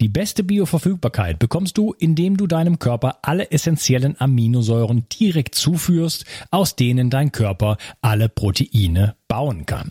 Die beste Bioverfügbarkeit bekommst du, indem du deinem Körper alle essentiellen Aminosäuren direkt zuführst, aus denen dein Körper alle Proteine bauen kann.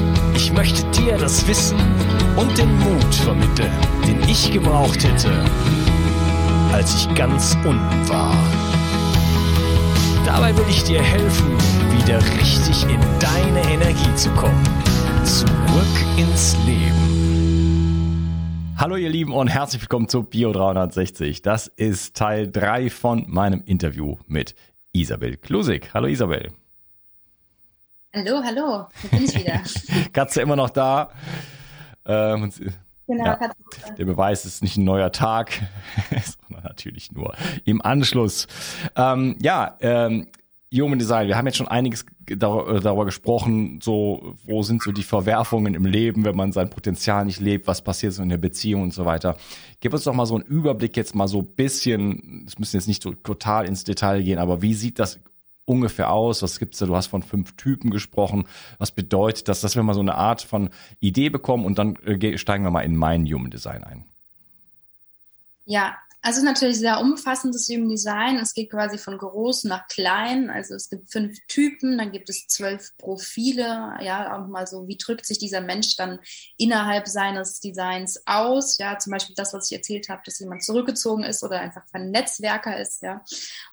Ich möchte dir das Wissen und den Mut vermitteln, den ich gebraucht hätte, als ich ganz unten war. Dabei will ich dir helfen, wieder richtig in deine Energie zu kommen. Zurück ins Leben. Hallo ihr Lieben und herzlich willkommen zu Bio 360. Das ist Teil 3 von meinem Interview mit Isabel Klusig. Hallo Isabel. Hallo, hallo, hier bin ich wieder. Katze immer noch da. Ähm, genau, ja, Katze. der Beweis ist nicht ein neuer Tag, sondern natürlich nur im Anschluss. Ähm, ja, ähm, Human Design, wir haben jetzt schon einiges dar darüber gesprochen, so, wo sind so die Verwerfungen im Leben, wenn man sein Potenzial nicht lebt, was passiert so in der Beziehung und so weiter. Gib uns doch mal so einen Überblick jetzt mal so bisschen, es müssen jetzt nicht so total ins Detail gehen, aber wie sieht das ungefähr aus? Was gibt's da? Du hast von fünf Typen gesprochen. Was bedeutet das, dass wir mal so eine Art von Idee bekommen und dann äh, steigen wir mal in mein Human Design ein? Ja, also natürlich sehr umfassendes Human Design. Es geht quasi von groß nach klein. Also es gibt fünf Typen, dann gibt es zwölf Profile. Ja, auch mal so, wie drückt sich dieser Mensch dann innerhalb seines Designs aus? Ja, zum Beispiel das, was ich erzählt habe, dass jemand zurückgezogen ist oder einfach ein Netzwerker ist. Ja,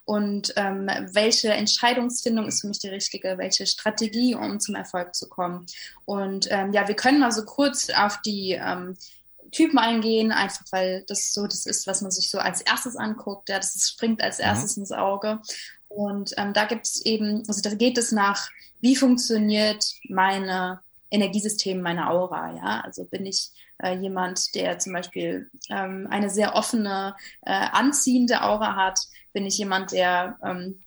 und ähm, welche Entscheidungsfindung ist für mich die richtige? Welche Strategie, um zum Erfolg zu kommen? Und ähm, ja, wir können mal so kurz auf die ähm, Typen eingehen, einfach weil das so das ist, was man sich so als erstes anguckt. Ja, das ist, springt als erstes mhm. ins Auge. Und ähm, da gibt es eben, also da geht es nach, wie funktioniert meine Energiesystem, meine Aura, ja. Also bin ich äh, jemand, der zum Beispiel ähm, eine sehr offene, äh, anziehende Aura hat? Bin ich jemand, der ähm,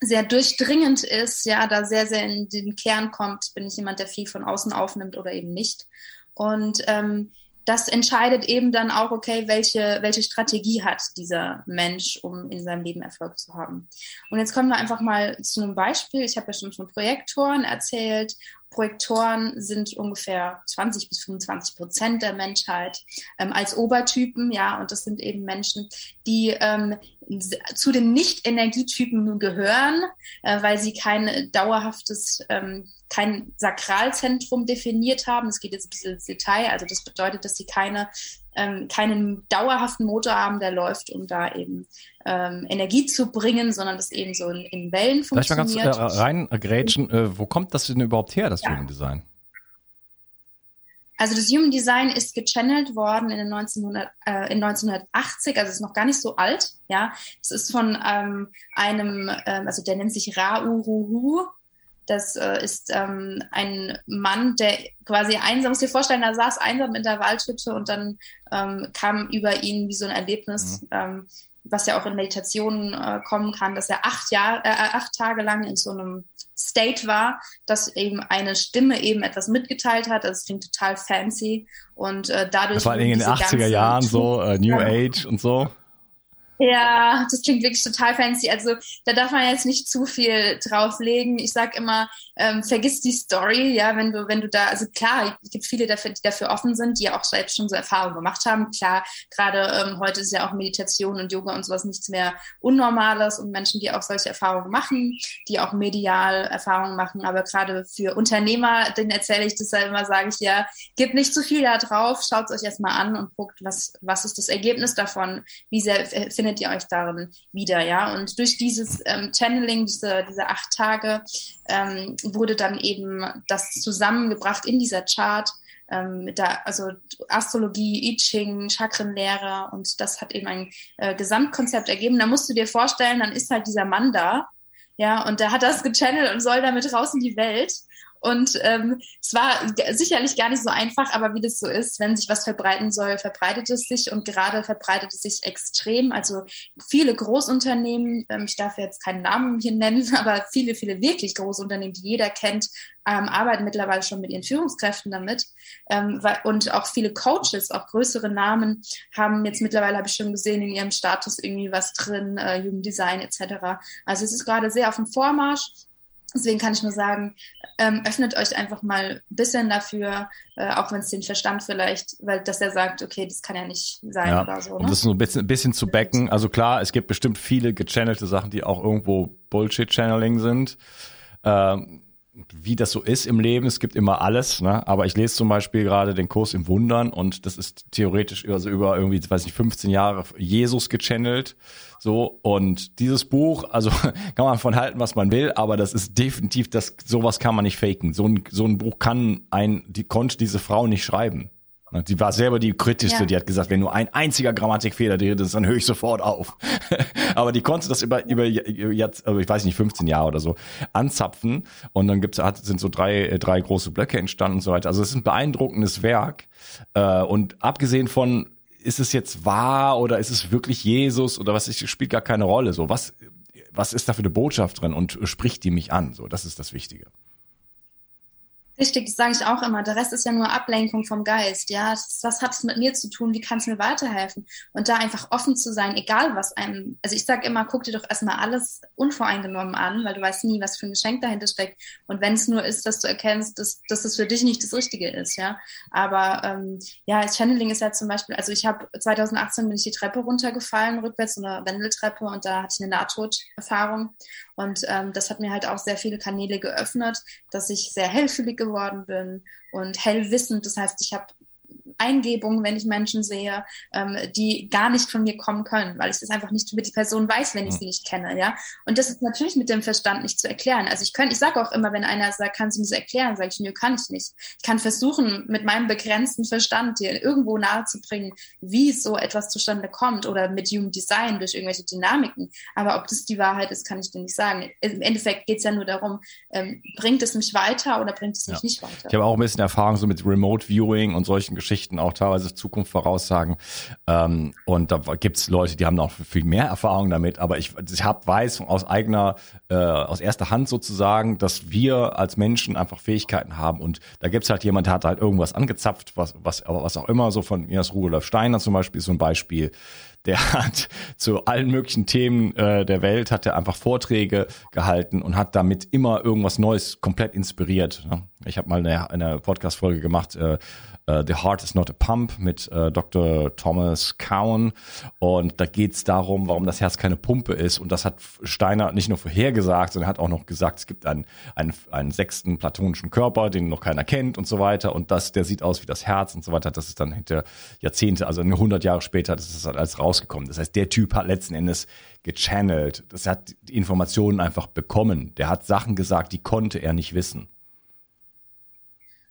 sehr durchdringend ist, ja, da sehr, sehr in den Kern kommt? Bin ich jemand, der viel von außen aufnimmt oder eben nicht? Und ähm, das entscheidet eben dann auch, okay, welche, welche Strategie hat dieser Mensch, um in seinem Leben Erfolg zu haben. Und jetzt kommen wir einfach mal zu einem Beispiel. Ich habe ja schon von Projektoren erzählt. Projektoren sind ungefähr 20 bis 25 Prozent der Menschheit ähm, als Obertypen, ja, und das sind eben Menschen, die ähm, zu den Nicht-Energietypen gehören, äh, weil sie kein dauerhaftes ähm, kein Sakralzentrum definiert haben. Es geht jetzt ein bisschen ins Detail. Also das bedeutet, dass sie keine, ähm, keinen dauerhaften Motor haben, der läuft, um da eben ähm, Energie zu bringen, sondern das eben so in, in Wellen funktioniert. Vielleicht mal ganz äh, rein, äh, Grätschen, äh, wo kommt das denn überhaupt her, das ja. Human Design? Also das Human Design ist gechannelt worden in, den 1900, äh, in 1980, also ist noch gar nicht so alt. Ja, es ist von ähm, einem, ähm, also der nennt sich Ra Uruhu, das äh, ist ähm, ein Mann, der quasi einsam, muss dir vorstellen, er saß einsam in der Waldhütte und dann ähm, kam über ihn wie so ein Erlebnis, mhm. ähm, was ja auch in Meditationen äh, kommen kann, dass er acht, Jahr, äh, acht Tage lang in so einem State war, dass eben eine Stimme eben etwas mitgeteilt hat. Das klingt total fancy und äh, dadurch. Das war in den 80er Jahren so, äh, New Age und so. Ja, das klingt wirklich total fancy. Also da darf man jetzt nicht zu viel drauflegen. Ich sag immer, ähm, vergiss die Story, ja, wenn du, wenn du da, also klar, es gibt viele, dafür, die dafür offen sind, die ja auch selbst schon so Erfahrungen gemacht haben. Klar, gerade ähm, heute ist ja auch Meditation und Yoga und sowas nichts mehr Unnormales und Menschen, die auch solche Erfahrungen machen, die auch medial Erfahrungen machen. Aber gerade für Unternehmer, den erzähle ich das ja immer, sage ich ja, gebt nicht zu viel da drauf, schaut es euch erstmal an und guckt, was, was ist das Ergebnis davon, wie sehr findet findet ihr euch darin wieder, ja. Und durch dieses ähm, Channeling, diese, diese acht Tage, ähm, wurde dann eben das zusammengebracht in dieser Chart. Ähm, mit der, also Astrologie, I Ching, Chakrenlehre und das hat eben ein äh, Gesamtkonzept ergeben. Da musst du dir vorstellen, dann ist halt dieser Mann da, ja, und der hat das gechannelt und soll damit raus in die Welt. Und ähm, es war sicherlich gar nicht so einfach, aber wie das so ist, wenn sich was verbreiten soll, verbreitet es sich und gerade verbreitet es sich extrem. Also viele Großunternehmen, ähm, ich darf jetzt keinen Namen hier nennen, aber viele, viele wirklich Großunternehmen, die jeder kennt, ähm, arbeiten mittlerweile schon mit ihren Führungskräften damit. Ähm, und auch viele Coaches, auch größere Namen, haben jetzt mittlerweile, habe ich schon gesehen, in ihrem Status irgendwie was drin, äh, Jugenddesign etc. Also es ist gerade sehr auf dem Vormarsch. Deswegen kann ich nur sagen, ähm, öffnet euch einfach mal ein bisschen dafür, äh, auch wenn es den Verstand vielleicht, weil dass er sagt, okay, das kann ja nicht sein ja, oder so. Ne? Um das so ein bisschen, ein bisschen zu backen. Also klar, es gibt bestimmt viele gechannelte Sachen, die auch irgendwo Bullshit-Channeling sind. Ähm, wie das so ist im Leben, es gibt immer alles, ne? aber ich lese zum Beispiel gerade den Kurs im Wundern und das ist theoretisch also über irgendwie, weiß nicht, 15 Jahre Jesus gechannelt, so. Und dieses Buch, also kann man von halten, was man will, aber das ist definitiv, das sowas kann man nicht faken, so ein, so ein Buch kann ein, die konnte diese Frau nicht schreiben, Sie war selber die kritischste, ja. die hat gesagt, wenn nur ein einziger Grammatikfehler drin ist, dann höre ich sofort auf. Aber die konnte das über, über jetzt, also ich weiß nicht, 15 Jahre oder so, anzapfen. Und dann gibt's, hat, sind so drei, drei große Blöcke entstanden und so weiter. Also es ist ein beeindruckendes Werk. Äh, und abgesehen von, ist es jetzt wahr oder ist es wirklich Jesus oder was ist, spielt gar keine Rolle. So, was, was ist da für eine Botschaft drin und spricht die mich an? So, das ist das Wichtige. Richtig, das sage ich auch immer. Der Rest ist ja nur Ablenkung vom Geist. Ja, was hat es mit mir zu tun? Wie kann es mir weiterhelfen? Und da einfach offen zu sein, egal was einem. Also ich sage immer, guck dir doch erstmal alles unvoreingenommen an, weil du weißt nie, was für ein Geschenk dahinter steckt. Und wenn es nur ist, dass du erkennst, dass, dass das für dich nicht das Richtige ist. Ja, aber ähm, ja, Channeling ist ja zum Beispiel. Also ich habe 2018 bin ich die Treppe runtergefallen, rückwärts so eine Wendeltreppe, und da hatte ich eine Nahtoderfahrung. Und ähm, das hat mir halt auch sehr viele Kanäle geöffnet, dass ich sehr hellfühlig geworden bin und hellwissend. Das heißt, ich habe Eingebungen, wenn ich Menschen sehe, ähm, die gar nicht von mir kommen können, weil ich das einfach nicht über die Person weiß, wenn ich sie nicht kenne, ja. Und das ist natürlich mit dem Verstand nicht zu erklären. Also ich könnte, ich sage auch immer, wenn einer sagt, kannst du mir das erklären, sage ich, nö, kann ich nicht. Ich kann versuchen, mit meinem begrenzten Verstand dir irgendwo nahezubringen, wie so etwas zustande kommt oder mit Human Design durch irgendwelche Dynamiken. Aber ob das die Wahrheit ist, kann ich dir nicht sagen. Im Endeffekt geht es ja nur darum, ähm, bringt es mich weiter oder bringt es mich ja. nicht weiter. Ich habe auch ein bisschen Erfahrung so mit Remote Viewing und solchen Geschichten Nachrichten auch teilweise Zukunft voraussagen. Ähm, und da gibt's Leute, die haben noch viel mehr Erfahrung damit. Aber ich, ich hab, weiß aus eigener, äh, aus erster Hand sozusagen, dass wir als Menschen einfach Fähigkeiten haben. Und da gibt's halt jemand, der hat halt irgendwas angezapft, was, was, was auch immer, so von aus Rudolf Steiner zum Beispiel ist so ein Beispiel der hat zu allen möglichen Themen äh, der Welt hat er einfach Vorträge gehalten und hat damit immer irgendwas Neues komplett inspiriert. Ne? Ich habe mal eine, eine Podcast-Folge gemacht, äh, uh, The Heart is Not a Pump mit äh, Dr. Thomas Cowan. Und da geht es darum, warum das Herz keine Pumpe ist. Und das hat Steiner nicht nur vorhergesagt, sondern hat auch noch gesagt, es gibt einen, einen, einen sechsten platonischen Körper, den noch keiner kennt und so weiter. Und das, der sieht aus wie das Herz und so weiter. Das ist dann hinter Jahrzehnte, also 100 Jahre später, das ist alles rausgekommen. Das heißt, der Typ hat letzten Endes gechannelt. Das hat die Informationen einfach bekommen. Der hat Sachen gesagt, die konnte er nicht wissen.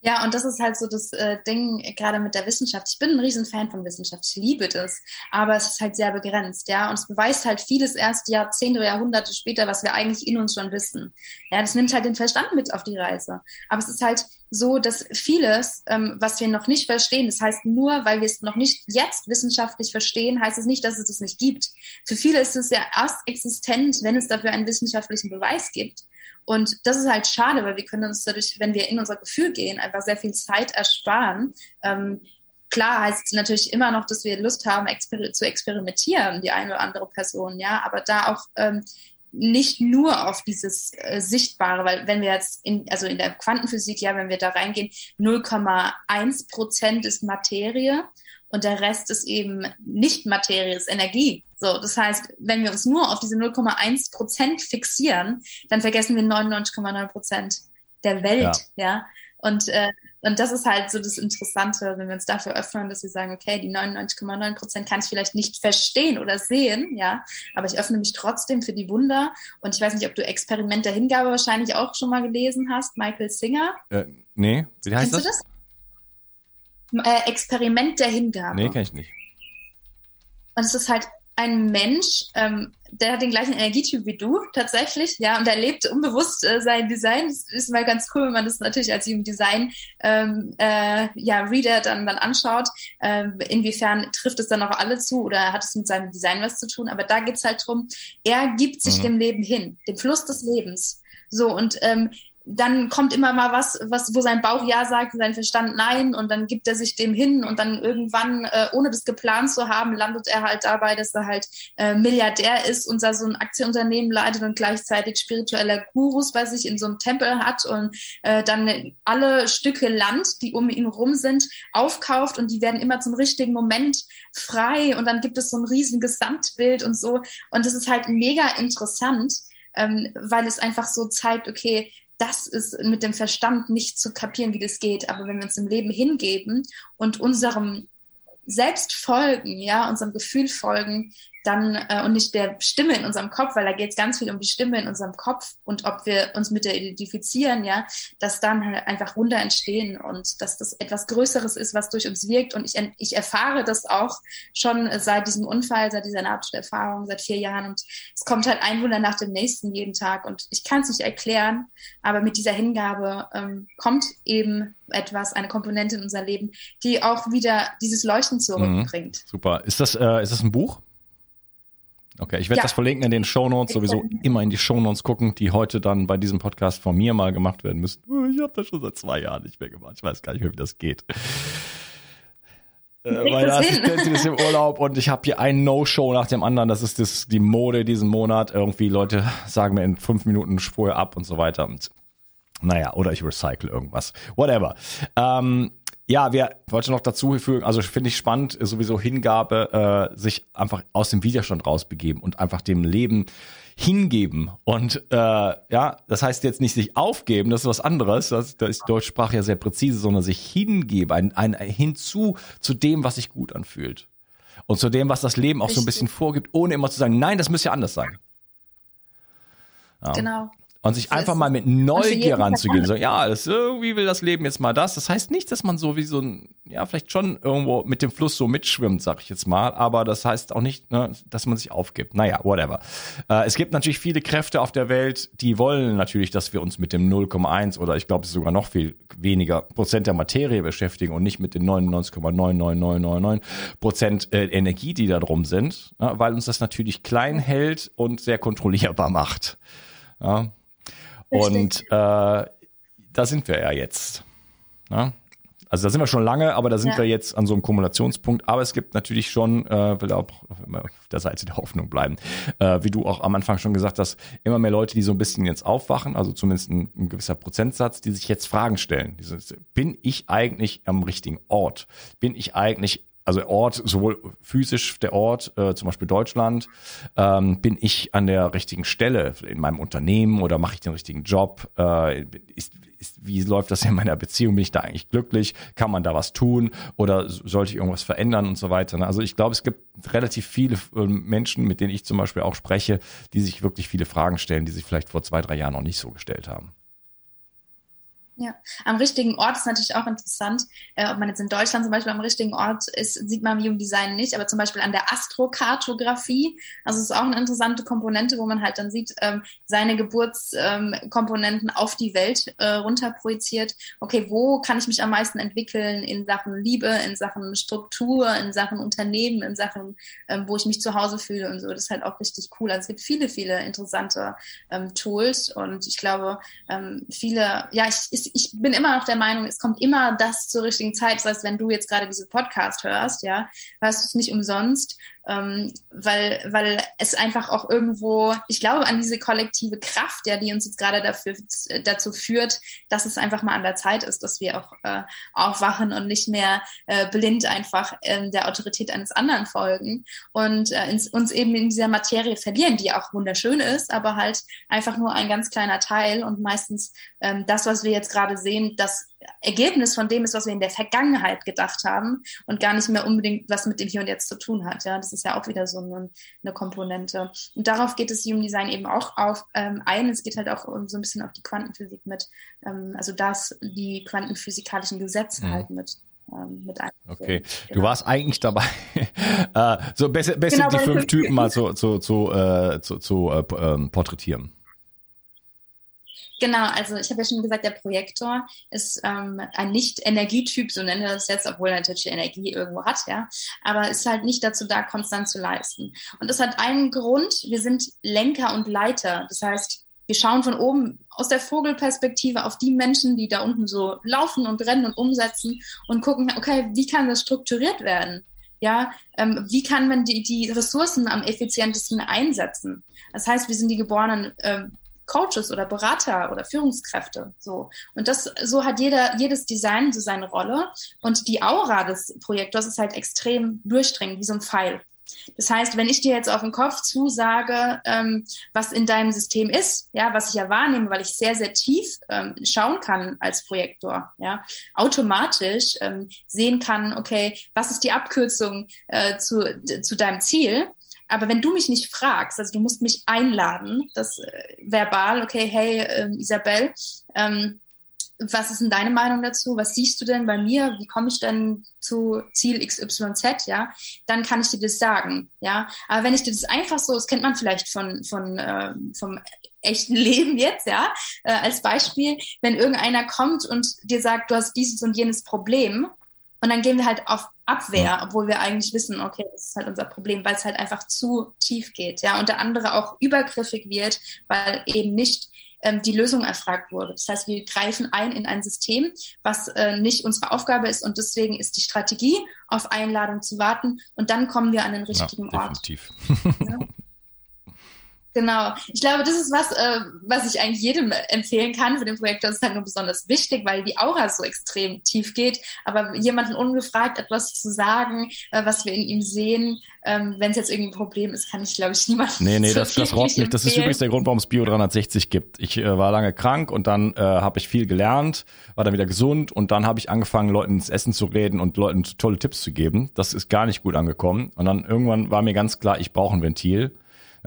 Ja, und das ist halt so das äh, Ding gerade mit der Wissenschaft. Ich bin ein Riesenfan von Wissenschaft, ich liebe das, aber es ist halt sehr begrenzt, ja. Und es beweist halt vieles erst Jahrzehnte oder Jahrhunderte später, was wir eigentlich in uns schon wissen. Ja, das nimmt halt den Verstand mit auf die Reise. Aber es ist halt so, dass vieles, ähm, was wir noch nicht verstehen, das heißt nur, weil wir es noch nicht jetzt wissenschaftlich verstehen, heißt es nicht, dass es das nicht gibt. Für viele ist es ja erst existent, wenn es dafür einen wissenschaftlichen Beweis gibt. Und das ist halt schade, weil wir können uns dadurch, wenn wir in unser Gefühl gehen, einfach sehr viel Zeit ersparen. Ähm, klar heißt es natürlich immer noch, dass wir Lust haben, exper zu experimentieren, die eine oder andere Person, ja, aber da auch ähm, nicht nur auf dieses äh, Sichtbare, weil wenn wir jetzt in, also in der Quantenphysik, ja, wenn wir da reingehen, 0,1 Prozent ist Materie und der Rest ist eben nicht Materie, ist Energie. So, das heißt, wenn wir uns nur auf diese 0,1 Prozent fixieren, dann vergessen wir 99,9 Prozent der Welt, ja. ja? Und, äh, und das ist halt so das Interessante, wenn wir uns dafür öffnen, dass wir sagen, okay, die 99,9 Prozent kann ich vielleicht nicht verstehen oder sehen, ja, aber ich öffne mich trotzdem für die Wunder. Und ich weiß nicht, ob du Experiment der Hingabe wahrscheinlich auch schon mal gelesen hast, Michael Singer. Äh, nee, wie heißt Kennst das? Du das? Äh, Experiment der Hingabe. Nee, kenn ich nicht. Und es ist halt ein Mensch, ähm, der hat den gleichen Energietyp wie du tatsächlich, ja, und er lebt unbewusst äh, sein Design. Das ist mal ganz cool, wenn man das natürlich als Human Design ähm, äh, ja, Reader dann, dann anschaut. Ähm, inwiefern trifft es dann auch alle zu oder hat es mit seinem Design was zu tun? Aber da geht's halt drum, er gibt sich mhm. dem Leben hin, dem Fluss des Lebens. So, und ähm, dann kommt immer mal was, was, wo sein Bauch ja sagt und sein Verstand nein und dann gibt er sich dem hin und dann irgendwann, äh, ohne das geplant zu haben, landet er halt dabei, dass er halt äh, Milliardär ist und da so ein Aktienunternehmen leitet und gleichzeitig spiritueller Gurus bei sich in so einem Tempel hat und äh, dann alle Stücke Land, die um ihn rum sind, aufkauft und die werden immer zum richtigen Moment frei und dann gibt es so ein riesen Gesamtbild und so. Und das ist halt mega interessant, ähm, weil es einfach so zeigt, okay, das ist mit dem Verstand nicht zu kapieren, wie das geht. Aber wenn wir uns im Leben hingeben und unserem Selbst folgen, ja, unserem Gefühl folgen, dann äh, und nicht der Stimme in unserem Kopf, weil da geht es ganz viel um die Stimme in unserem Kopf und ob wir uns mit der identifizieren, ja, dass dann halt einfach Wunder entstehen und dass das etwas Größeres ist, was durch uns wirkt. Und ich, ich erfahre das auch schon seit diesem Unfall, seit dieser Nahtoderfahrung, seit vier Jahren. Und es kommt halt ein Wunder nach dem nächsten jeden Tag. Und ich kann es nicht erklären, aber mit dieser Hingabe ähm, kommt eben etwas, eine Komponente in unser Leben, die auch wieder dieses Leuchten zurückbringt. Mhm, super. Ist das, äh, ist das ein Buch? Okay, ich werde ja. das verlinken in den Shownotes, sowieso immer in die Shownotes gucken, die heute dann bei diesem Podcast von mir mal gemacht werden müssen. Oh, ich habe das schon seit zwei Jahren nicht mehr gemacht. Ich weiß gar nicht mehr, wie das geht. Äh, meine Assistentin ist im Urlaub und ich habe hier ein No-Show nach dem anderen. Das ist das, die Mode diesen Monat. Irgendwie Leute sagen mir in fünf Minuten vorher ab und so weiter. Und naja, oder ich recycle irgendwas. Whatever. Ähm, ja, wir wollte noch dazu fügen, also finde ich spannend, sowieso Hingabe, äh, sich einfach aus dem Widerstand rausbegeben und einfach dem Leben hingeben. Und äh, ja, das heißt jetzt nicht sich aufgeben, das ist was anderes, das, da ist die deutsche Sprache ja sehr präzise, sondern sich hingeben, ein, ein hinzu zu dem, was sich gut anfühlt. Und zu dem, was das Leben auch so ein bisschen vorgibt, ohne immer zu sagen, nein, das müsste ja anders sein. Ja. Genau. Und sich einfach mal mit Neugier ranzugehen. So, ja, das, irgendwie will das Leben jetzt mal das. Das heißt nicht, dass man so wie so ein, ja, vielleicht schon irgendwo mit dem Fluss so mitschwimmt, sag ich jetzt mal. Aber das heißt auch nicht, ne, dass man sich aufgibt. Naja, whatever. Äh, es gibt natürlich viele Kräfte auf der Welt, die wollen natürlich, dass wir uns mit dem 0,1 oder ich glaube sogar noch viel weniger Prozent der Materie beschäftigen und nicht mit den 99,99999 Prozent äh, Energie, die da drum sind, ne, weil uns das natürlich klein hält und sehr kontrollierbar macht. Ja, und äh, da sind wir ja jetzt. Ja? Also da sind wir schon lange, aber da sind ja. wir jetzt an so einem Kumulationspunkt. Aber es gibt natürlich schon, äh, will auch auf der Seite der Hoffnung bleiben, äh, wie du auch am Anfang schon gesagt hast, immer mehr Leute, die so ein bisschen jetzt aufwachen, also zumindest ein, ein gewisser Prozentsatz, die sich jetzt Fragen stellen. Dieses, bin ich eigentlich am richtigen Ort? Bin ich eigentlich also Ort, sowohl physisch der Ort, äh, zum Beispiel Deutschland, ähm, bin ich an der richtigen Stelle in meinem Unternehmen oder mache ich den richtigen Job? Äh, ist, ist, wie läuft das in meiner Beziehung? Bin ich da eigentlich glücklich? Kann man da was tun? Oder sollte ich irgendwas verändern und so weiter? Ne? Also ich glaube, es gibt relativ viele ähm, Menschen, mit denen ich zum Beispiel auch spreche, die sich wirklich viele Fragen stellen, die sich vielleicht vor zwei, drei Jahren noch nicht so gestellt haben. Ja, am richtigen Ort ist natürlich auch interessant. Äh, ob man jetzt in Deutschland zum Beispiel am richtigen Ort ist, sieht man Human Design nicht, aber zum Beispiel an der Astrokartografie. Also es ist auch eine interessante Komponente, wo man halt dann sieht, ähm, seine Geburtskomponenten ähm, auf die Welt äh, runter projiziert. Okay, wo kann ich mich am meisten entwickeln in Sachen Liebe, in Sachen Struktur, in Sachen Unternehmen, in Sachen, ähm, wo ich mich zu Hause fühle und so. Das ist halt auch richtig cool. Also es gibt viele, viele interessante ähm, Tools und ich glaube, ähm, viele, ja, ich, ich ich bin immer noch der Meinung, es kommt immer das zur richtigen Zeit. Das heißt, wenn du jetzt gerade diesen Podcast hörst, ja, hörst du es nicht umsonst ähm, weil, weil es einfach auch irgendwo, ich glaube an diese kollektive Kraft, ja, die uns jetzt gerade dafür, dazu führt, dass es einfach mal an der Zeit ist, dass wir auch äh, aufwachen und nicht mehr äh, blind einfach äh, der Autorität eines anderen folgen und äh, ins, uns eben in dieser Materie verlieren, die auch wunderschön ist, aber halt einfach nur ein ganz kleiner Teil und meistens ähm, das, was wir jetzt gerade sehen, das Ergebnis von dem ist, was wir in der Vergangenheit gedacht haben und gar nicht mehr unbedingt was mit dem Hier und Jetzt zu tun hat. Ja, das ist ja auch wieder so eine, eine Komponente. Und darauf geht das Human Design eben auch auf, ähm, ein. Es geht halt auch so ein bisschen auf die Quantenphysik mit, ähm, also das, die quantenphysikalischen Gesetze mhm. halt mit ähm, mit ein. Okay, genau. du warst eigentlich dabei, äh, so besser, besser genau, die fünf Typen mal zu, zu, zu, äh, zu, zu äh, ähm, porträtieren. Genau, also ich habe ja schon gesagt, der Projektor ist ähm, ein Nicht-Energietyp, so nennen wir das jetzt, obwohl er natürlich Energie irgendwo hat, ja, aber ist halt nicht dazu da, konstant zu leisten. Und das hat einen Grund, wir sind Lenker und Leiter. Das heißt, wir schauen von oben aus der Vogelperspektive auf die Menschen, die da unten so laufen und rennen und umsetzen und gucken, okay, wie kann das strukturiert werden? Ja, ähm, wie kann man die, die Ressourcen am effizientesten einsetzen? Das heißt, wir sind die geborenen äh, Coaches oder Berater oder Führungskräfte. So. Und das, so hat jeder, jedes Design so seine Rolle. Und die Aura des Projektors ist halt extrem durchdringend, wie so ein Pfeil. Das heißt, wenn ich dir jetzt auf den Kopf zusage, ähm, was in deinem System ist, ja, was ich ja wahrnehme, weil ich sehr, sehr tief ähm, schauen kann als Projektor, ja, automatisch ähm, sehen kann, okay, was ist die Abkürzung äh, zu, zu deinem Ziel, aber wenn du mich nicht fragst, also du musst mich einladen, das äh, verbal, okay, hey äh, Isabel, ähm, was ist denn deine Meinung dazu? Was siehst du denn bei mir? Wie komme ich denn zu Ziel XYZ? Ja, dann kann ich dir das sagen. Ja, aber wenn ich dir das einfach so, das kennt man vielleicht von, von äh, vom echten Leben jetzt, ja, äh, als Beispiel, wenn irgendeiner kommt und dir sagt, du hast dieses und jenes Problem, und dann gehen wir halt auf Abwehr, obwohl wir eigentlich wissen, okay, das ist halt unser Problem, weil es halt einfach zu tief geht, ja, und der andere auch übergriffig wird, weil eben nicht ähm, die Lösung erfragt wurde. Das heißt, wir greifen ein in ein System, was äh, nicht unsere Aufgabe ist und deswegen ist die Strategie, auf Einladung zu warten und dann kommen wir an den richtigen ja, Ort. Definitiv. Ja? Genau. Ich glaube, das ist was, äh, was ich eigentlich jedem empfehlen kann für den Projekt. Das ist halt nur besonders wichtig, weil die Aura so extrem tief geht. Aber jemanden ungefragt etwas zu sagen, äh, was wir in ihm sehen, ähm, wenn es jetzt irgendwie ein Problem ist, kann ich, glaube ich, niemand. Nee, nee, so das, das rockt nicht. Das ist übrigens der Grund, warum es Bio 360 gibt. Ich äh, war lange krank und dann äh, habe ich viel gelernt, war dann wieder gesund und dann habe ich angefangen, Leuten ins Essen zu reden und Leuten tolle Tipps zu geben. Das ist gar nicht gut angekommen. Und dann irgendwann war mir ganz klar, ich brauche ein Ventil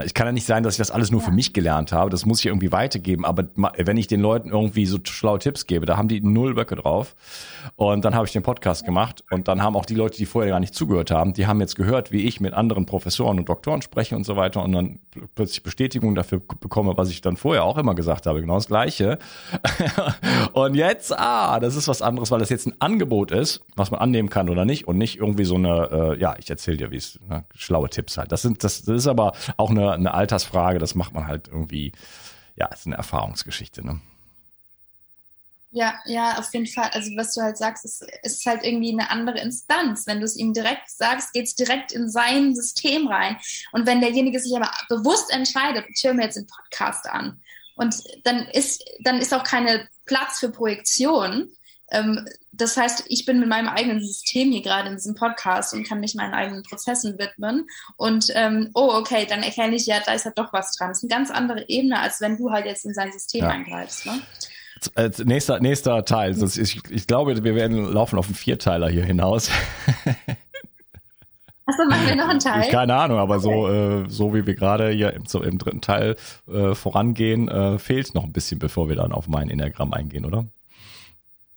Ich kann ja nicht sein, dass ich das alles nur ja. für mich gelernt habe. Das muss ich irgendwie weitergeben. Aber wenn ich den Leuten irgendwie so schlaue Tipps gebe, da haben die null Böcke drauf. Und dann habe ich den Podcast gemacht und dann haben auch die Leute, die vorher gar nicht zugehört haben, die haben jetzt gehört, wie ich mit anderen Professoren und Doktoren spreche und so weiter und dann plötzlich Bestätigung dafür bekomme, was ich dann vorher auch immer gesagt habe. Genau das Gleiche. und jetzt, ah, das ist was anderes, weil das jetzt ein Angebot ist, was man annehmen kann oder nicht und nicht irgendwie so eine, äh, ja, ich erzähle dir, wie es, ne, schlaue Tipps halt. Das sind, das, das ist aber auch eine, eine Altersfrage, das macht man halt irgendwie, ja, ist eine Erfahrungsgeschichte, ne? Ja, ja, auf jeden Fall. Also was du halt sagst, ist, ist halt irgendwie eine andere Instanz. Wenn du es ihm direkt sagst, geht es direkt in sein System rein. Und wenn derjenige sich aber bewusst entscheidet, ich höre mir jetzt den Podcast an, und dann ist, dann ist auch keine Platz für Projektion, das heißt, ich bin mit meinem eigenen System hier gerade in diesem Podcast und kann mich meinen eigenen Prozessen widmen. Und ähm, oh, okay, dann erkenne ich ja, da ist halt doch was dran. Das ist eine ganz andere Ebene, als wenn du halt jetzt in sein System ja. eingreifst. Ne? Äh, nächster, nächster Teil. Ich, ich glaube, wir werden laufen auf einen Vierteiler hier hinaus. Achso, machen wir noch einen Teil? Keine Ahnung, aber okay. so, äh, so wie wir gerade hier im, so im dritten Teil äh, vorangehen, äh, fehlt noch ein bisschen, bevor wir dann auf mein Enneagramm eingehen, oder?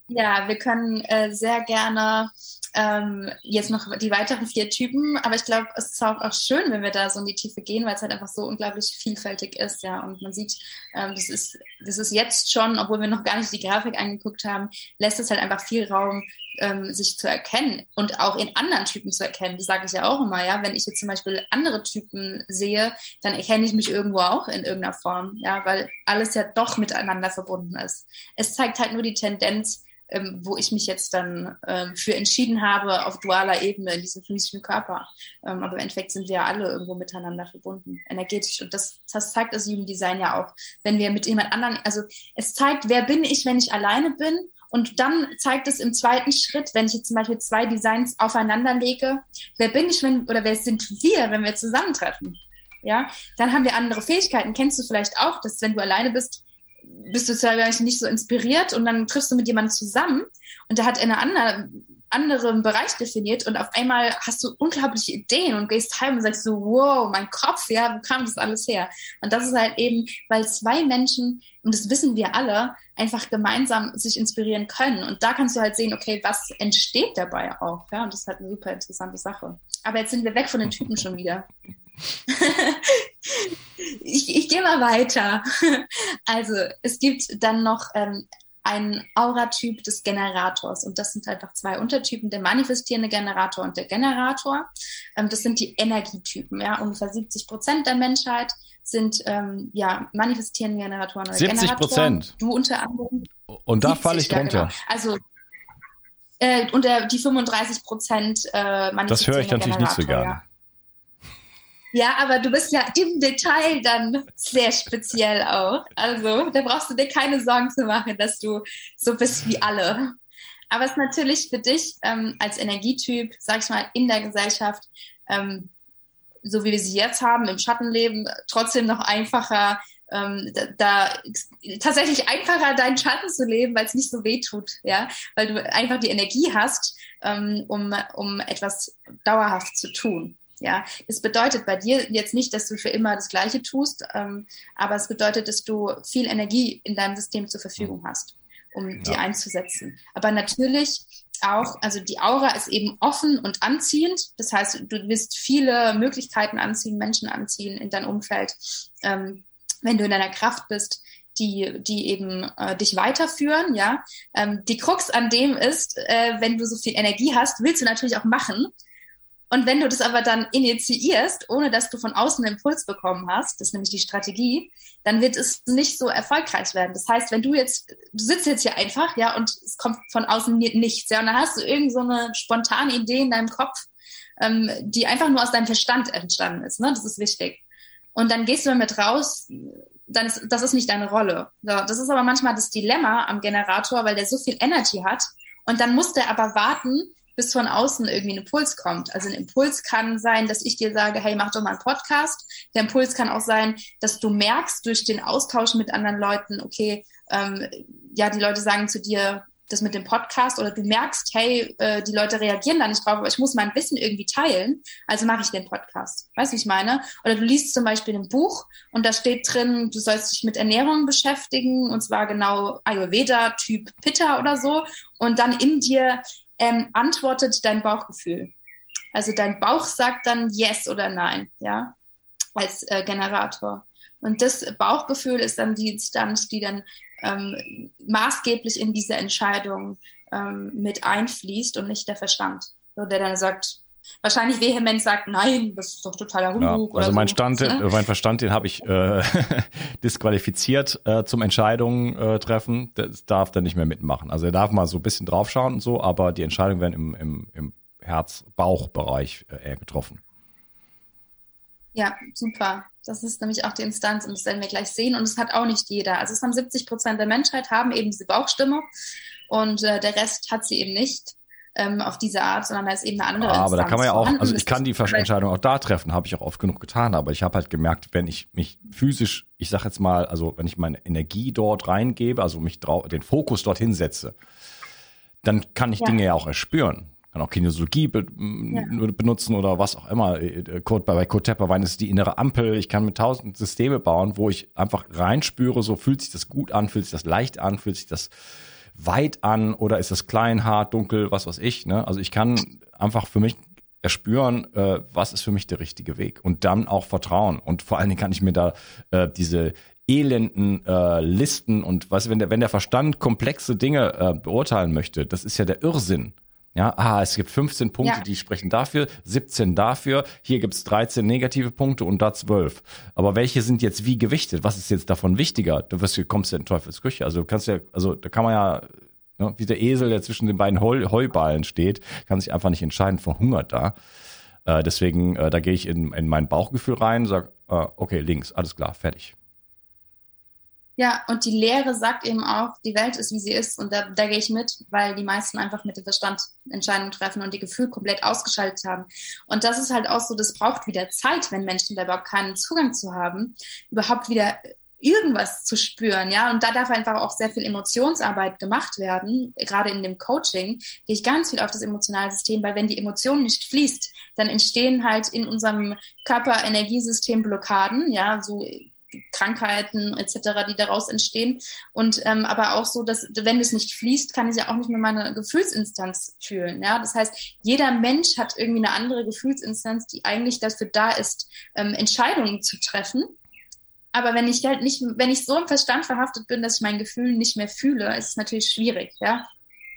Ja, wir können äh, sehr gerne ähm, jetzt noch die weiteren vier Typen, aber ich glaube, es ist auch, auch schön, wenn wir da so in die Tiefe gehen, weil es halt einfach so unglaublich vielfältig ist, ja. Und man sieht, ähm, das ist, das ist jetzt schon, obwohl wir noch gar nicht die Grafik angeguckt haben, lässt es halt einfach viel Raum, ähm, sich zu erkennen und auch in anderen Typen zu erkennen. Das sage ich ja auch immer, ja. Wenn ich jetzt zum Beispiel andere Typen sehe, dann erkenne ich mich irgendwo auch in irgendeiner Form, ja, weil alles ja doch miteinander verbunden ist. Es zeigt halt nur die Tendenz, ähm, wo ich mich jetzt dann ähm, für entschieden habe, auf dualer Ebene in diesem physischen Körper. Ähm, aber im Endeffekt sind wir ja alle irgendwo miteinander verbunden, energetisch. Und das, das zeigt das Human Design ja auch. Wenn wir mit jemand anderen, also es zeigt, wer bin ich, wenn ich alleine bin. Und dann zeigt es im zweiten Schritt, wenn ich jetzt zum Beispiel zwei Designs aufeinander lege, wer bin ich, wenn, oder wer sind wir, wenn wir zusammentreffen? Ja, dann haben wir andere Fähigkeiten. Kennst du vielleicht auch, dass wenn du alleine bist, bist du zwar nicht so inspiriert und dann triffst du mit jemandem zusammen und der hat in einer anderen, anderen Bereich definiert und auf einmal hast du unglaubliche Ideen und gehst heim und sagst so, wow, mein Kopf, ja, wo kam das alles her? Und das ist halt eben, weil zwei Menschen, und das wissen wir alle, einfach gemeinsam sich inspirieren können. Und da kannst du halt sehen, okay, was entsteht dabei auch, ja, und das ist halt eine super interessante Sache. Aber jetzt sind wir weg von den Typen schon wieder. ich, ich gehe mal weiter. Also es gibt dann noch ähm, einen Auratyp des Generators und das sind einfach zwei Untertypen, der manifestierende Generator und der Generator. Ähm, das sind die Energietypen. Ja, ungefähr 70 Prozent der Menschheit sind ähm, ja manifestierende Generatoren oder 70 Prozent. Du unter anderem. Und da falle ich drunter. Ja, genau. Also äh, und der, die 35 Prozent äh, manifestierende Das höre ich natürlich Generator, nicht so gerne. Ja. Ja, aber du bist ja im Detail dann sehr speziell auch. Also da brauchst du dir keine Sorgen zu machen, dass du so bist wie alle. Aber es ist natürlich für dich ähm, als Energietyp, sag ich mal, in der Gesellschaft, ähm, so wie wir sie jetzt haben, im Schattenleben, trotzdem noch einfacher, ähm, da, da tatsächlich einfacher deinen Schatten zu leben, weil es nicht so weh tut, ja, weil du einfach die Energie hast, ähm, um, um etwas dauerhaft zu tun. Ja, es bedeutet bei dir jetzt nicht, dass du für immer das Gleiche tust, ähm, aber es bedeutet, dass du viel Energie in deinem System zur Verfügung mhm. hast, um ja. die einzusetzen. Aber natürlich auch, also die Aura ist eben offen und anziehend. Das heißt, du wirst viele Möglichkeiten anziehen, Menschen anziehen in dein Umfeld, ähm, wenn du in deiner Kraft bist die, die eben äh, dich weiterführen, ja. Ähm, die Krux an dem ist, äh, wenn du so viel Energie hast, willst du natürlich auch machen. Und wenn du das aber dann initiierst, ohne dass du von außen einen Impuls bekommen hast, das ist nämlich die Strategie, dann wird es nicht so erfolgreich werden. Das heißt, wenn du jetzt, du sitzt jetzt hier einfach, ja, und es kommt von außen nichts, ja, und dann hast du irgend so eine spontane Idee in deinem Kopf, ähm, die einfach nur aus deinem Verstand entstanden ist, ne? Das ist wichtig. Und dann gehst du damit raus, dann ist, das ist nicht deine Rolle. So, das ist aber manchmal das Dilemma am Generator, weil der so viel Energy hat. Und dann muss der aber warten, bis von außen irgendwie ein Impuls kommt. Also ein Impuls kann sein, dass ich dir sage, hey, mach doch mal einen Podcast. Der Impuls kann auch sein, dass du merkst durch den Austausch mit anderen Leuten, okay, ähm, ja, die Leute sagen zu dir, das mit dem Podcast oder du merkst, hey, äh, die Leute reagieren da nicht drauf, aber ich muss mein Wissen irgendwie teilen, also mache ich den Podcast. Weißt du, wie ich meine? Oder du liest zum Beispiel ein Buch und da steht drin, du sollst dich mit Ernährung beschäftigen und zwar genau Ayurveda, Typ Pitta oder so und dann in dir ähm, antwortet dein Bauchgefühl. Also dein Bauch sagt dann Yes oder Nein, ja, als äh, Generator. Und das Bauchgefühl ist dann die Instanz, die dann ähm, maßgeblich in diese Entscheidung ähm, mit einfließt und nicht der Verstand, so, der dann sagt, wahrscheinlich vehement sagt, nein, das ist doch totaler Humbug. Ja, also mein, so, Stand, ne? mein Verstand, den habe ich äh, disqualifiziert äh, zum Entscheidungen äh, treffen. Das darf der nicht mehr mitmachen. Also er darf mal so ein bisschen draufschauen und so, aber die Entscheidungen werden im, im, im Herz-Bauch-Bereich äh, eher getroffen. Ja, super. Das ist nämlich auch die Instanz und das werden wir gleich sehen. Und es hat auch nicht jeder. Also es haben 70 Prozent der Menschheit haben eben diese Bauchstimme und äh, der Rest hat sie eben nicht ähm, auf diese Art, sondern da ist eben eine andere ja, Aber Instanz da kann man ja auch, also ich kann die Entscheidung auch da treffen, habe ich auch oft genug getan, aber ich habe halt gemerkt, wenn ich mich physisch, ich sag jetzt mal, also wenn ich meine Energie dort reingebe, also mich den Fokus dorthin setze, dann kann ich Ja. Dinge ja auch erspüren. Kann auch Kinesiologie be Ja. benutzen oder was auch immer. Äh, Code, bei Code Tepperwein ist die innere Ampel. Ich kann mit tausend Systeme bauen, wo ich einfach reinspüre, so fühlt sich das gut an, fühlt sich das leicht an, fühlt sich das weit an oder ist das klein, hart, dunkel, was weiß ich. Ne? Also ich kann einfach für mich erspüren, äh, was ist für mich der richtige Weg und dann auch vertrauen. Und vor allen Dingen kann ich mir da äh, diese elenden äh, Listen und was, wenn der, wenn der Verstand komplexe Dinge äh, beurteilen möchte, das ist ja der Irrsinn. Ja, ah, es gibt 15 Punkte, Ja. die sprechen dafür, 17 dafür, hier gibt's 13 negative Punkte und da 12. Aber welche sind jetzt wie gewichtet? Was ist jetzt davon wichtiger? Du wirst, du kommst ja in Teufels Küche. Also du kannst ja, also da kann man ja, ne, wie der Esel, der zwischen den beiden Heu, Heuballen steht, kann sich einfach nicht entscheiden, verhungert da. Äh, deswegen, äh, da gehe ich in, in mein Bauchgefühl rein, sag, äh, okay, links, alles klar, fertig. Ja, und die Lehre sagt eben auch, die Welt ist, wie sie ist. Und da, da gehe ich mit, weil die meisten einfach mit dem Verstand Entscheidungen treffen und die Gefühl komplett ausgeschaltet haben. Und das ist halt auch so, das braucht wieder Zeit, wenn Menschen da überhaupt keinen Zugang zu haben, überhaupt wieder irgendwas zu spüren, ja. Und da darf einfach auch sehr viel Emotionsarbeit gemacht werden. Gerade in dem Coaching gehe ich ganz viel auf das emotionale System, weil wenn die Emotion nicht fließt, dann entstehen halt in unserem Körper-Energiesystem Blockaden, ja, so Krankheiten etc., die daraus entstehen. Und ähm, aber auch so, dass wenn es nicht fließt, kann ich ja auch nicht mehr meine Gefühlsinstanz fühlen. Ja, das heißt, jeder Mensch hat irgendwie eine andere Gefühlsinstanz, die eigentlich dafür da ist, ähm, Entscheidungen zu treffen. Aber wenn ich halt nicht, wenn ich so im Verstand verhaftet bin, dass ich mein Gefühl nicht mehr fühle, ist es natürlich schwierig, ja.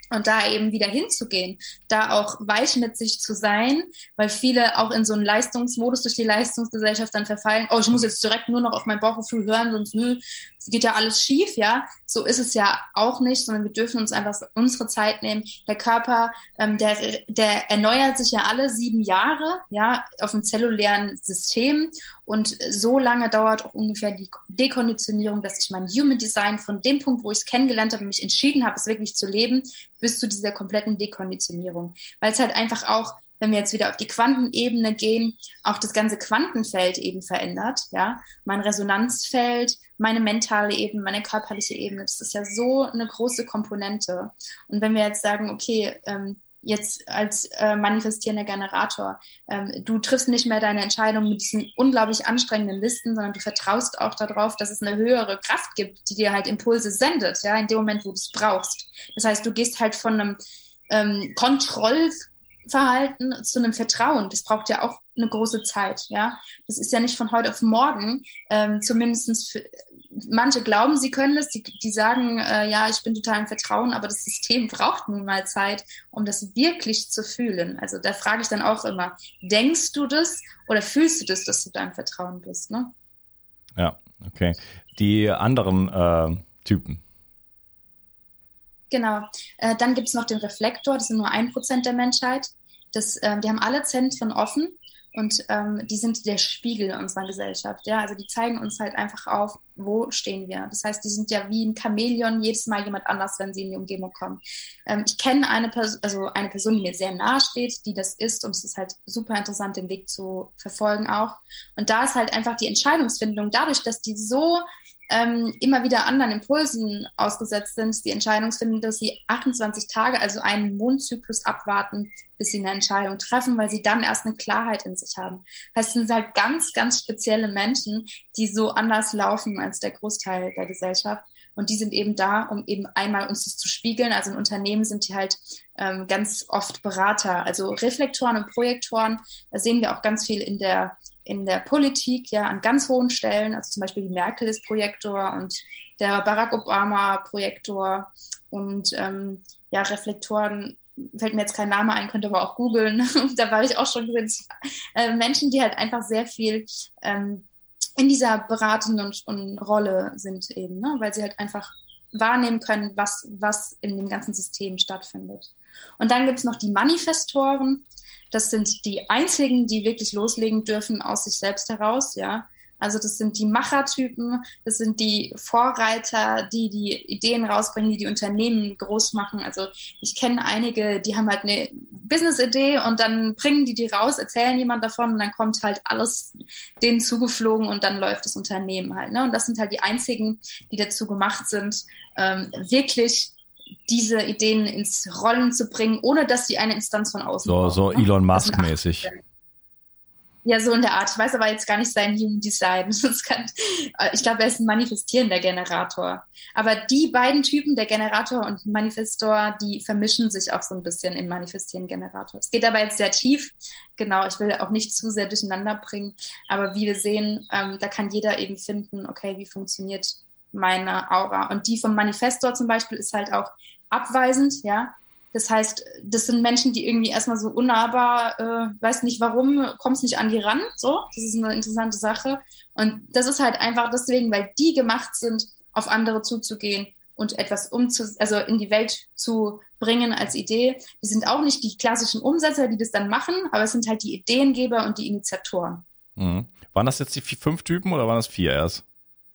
Und da eben wieder hinzugehen, da auch weich mit sich zu sein, weil viele auch in so einen Leistungsmodus durch die Leistungsgesellschaft dann verfallen, oh, ich muss jetzt direkt nur noch auf mein Bauchgefühl hören, sonst nö, es geht ja alles schief, ja. So ist es ja auch nicht, sondern wir dürfen uns einfach unsere Zeit nehmen. Der Körper, ähm, der, der erneuert sich ja alle sieben Jahre, ja, auf dem zellulären System. Und so lange dauert auch ungefähr die Dekonditionierung, dass ich mein Human Design von dem Punkt, wo ich es kennengelernt habe mich entschieden habe, es wirklich zu leben, bis zu dieser kompletten Dekonditionierung. Weil es halt einfach auch, wenn wir jetzt wieder auf die Quantenebene gehen, auch das ganze Quantenfeld eben verändert, ja. Mein Resonanzfeld, meine mentale Ebene, meine körperliche Ebene, das ist ja so eine große Komponente. Und wenn wir jetzt sagen, okay, ähm, jetzt als äh, manifestierender Generator. Ähm, du triffst nicht mehr deine Entscheidung mit diesen unglaublich anstrengenden Listen, sondern du vertraust auch darauf, dass es eine höhere Kraft gibt, die dir halt Impulse sendet, ja, in dem Moment, wo du es brauchst. Das heißt, du gehst halt von einem ähm, Kontrollverhalten zu einem Vertrauen. Das braucht ja auch eine große Zeit, ja. Das ist ja nicht von heute auf morgen, ähm, zumindest für, manche glauben, sie können das, die, die sagen, äh, ja, ich bin total im Vertrauen, aber das System braucht nun mal Zeit, um das wirklich zu fühlen. Also da frage ich dann auch immer, denkst du das oder fühlst du das, dass du da im Vertrauen bist? Ne? Ja, okay. Die anderen äh, Typen. Genau. Äh, dann gibt es noch den Reflektor, das sind nur ein Prozent der Menschheit. Das, äh, die haben alle Zentren offen und ähm, die sind der Spiegel unserer Gesellschaft. Ja, also die zeigen uns halt einfach auf, wo stehen wir. Das heißt, die sind ja wie ein Chamäleon, jedes Mal jemand anders, wenn sie in die Umgebung kommen. Ähm, ich kenne eine, Pers also eine Person, die mir sehr nahe steht, die das ist und es ist halt super interessant, den Weg zu verfolgen auch. Und da ist halt einfach die Entscheidungsfindung dadurch, dass die so ähm, immer wieder anderen Impulsen ausgesetzt sind, die Entscheidungsfindung, dass sie 28 Tage, also einen Mondzyklus abwarten, bis sie eine Entscheidung treffen, weil sie dann erst eine Klarheit in sich haben. Das sind halt ganz, ganz spezielle Menschen, die so anders laufen als der Großteil der Gesellschaft. Und die sind eben da, um eben einmal uns das zu spiegeln. Also in Unternehmen sind die halt ähm, ganz oft Berater, also Reflektoren und Projektoren. Da sehen wir auch ganz viel in der in der Politik ja an ganz hohen Stellen, also zum Beispiel die Merkel ist Projektor und der Barack Obama Projektor und ähm, ja, Reflektoren fällt mir jetzt kein Name ein, könnte aber auch googeln. da war ich auch schon gesehen. Äh, Menschen, die halt einfach sehr viel ähm, in dieser beratenden und, und Rolle sind eben, ne? weil sie halt einfach wahrnehmen können, was, was in dem ganzen System stattfindet. Und dann gibt es noch die Manifestoren. Das sind die einzigen, die wirklich loslegen dürfen aus sich selbst heraus, ja. Also das sind die Machertypen, das sind die Vorreiter, die die Ideen rausbringen, die die Unternehmen groß machen. Also ich kenne einige, die haben halt eine Business-Idee und dann bringen die die raus, erzählen jemand davon und dann kommt halt alles denen zugeflogen und dann läuft das Unternehmen halt. Ne? Und das sind halt die einzigen, die dazu gemacht sind, ähm, wirklich diese Ideen ins Rollen zu bringen, ohne dass sie eine Instanz von außen So, brauchen, so ne? Elon Musk-mäßig. Ja, so in der Art. Ich weiß aber jetzt gar nicht sein Human Design. Kann, ich glaube, er ist ein manifestierender Generator. Aber die beiden Typen, der Generator und Manifestor, die vermischen sich auch so ein bisschen im manifestierenden Generator. Es geht aber jetzt sehr tief. Genau, ich will auch nicht zu sehr durcheinander bringen. Aber wie wir sehen, ähm, da kann jeder eben finden, okay, wie funktioniert meine Aura. Und die vom Manifestor zum Beispiel ist halt auch abweisend, ja. Das heißt, das sind Menschen, die irgendwie erstmal so unnahbar, äh, weiß nicht warum, kommst nicht an die ran. So, das ist eine interessante Sache. Und das ist halt einfach deswegen, weil die gemacht sind, auf andere zuzugehen und etwas umzu, also in die Welt zu bringen als Idee. Die sind auch nicht die klassischen Umsetzer, die das dann machen, aber es sind halt die Ideengeber und die Initiatoren. Mhm. Waren das jetzt die fünf Typen oder waren das vier erst?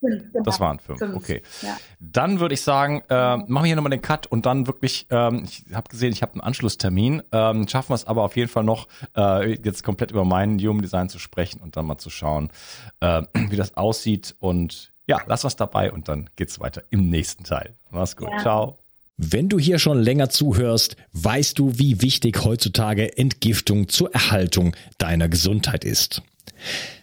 Genau. Das waren fünf, Fünf, okay. ja. Dann würde ich sagen, äh, machen wir hier nochmal den Cut und dann wirklich, ähm, ich habe gesehen, ich habe einen Anschlusstermin, ähm, schaffen wir es aber auf jeden Fall noch, äh, jetzt komplett über meinen Human Design zu sprechen und dann mal zu schauen, äh, wie das aussieht und ja, lass was dabei und dann geht's weiter im nächsten Teil. Mach's gut, Ja. ciao. Wenn du hier schon länger zuhörst, weißt du, wie wichtig heutzutage Entgiftung zur Erhaltung deiner Gesundheit ist.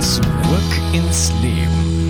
Zurück ins Leben.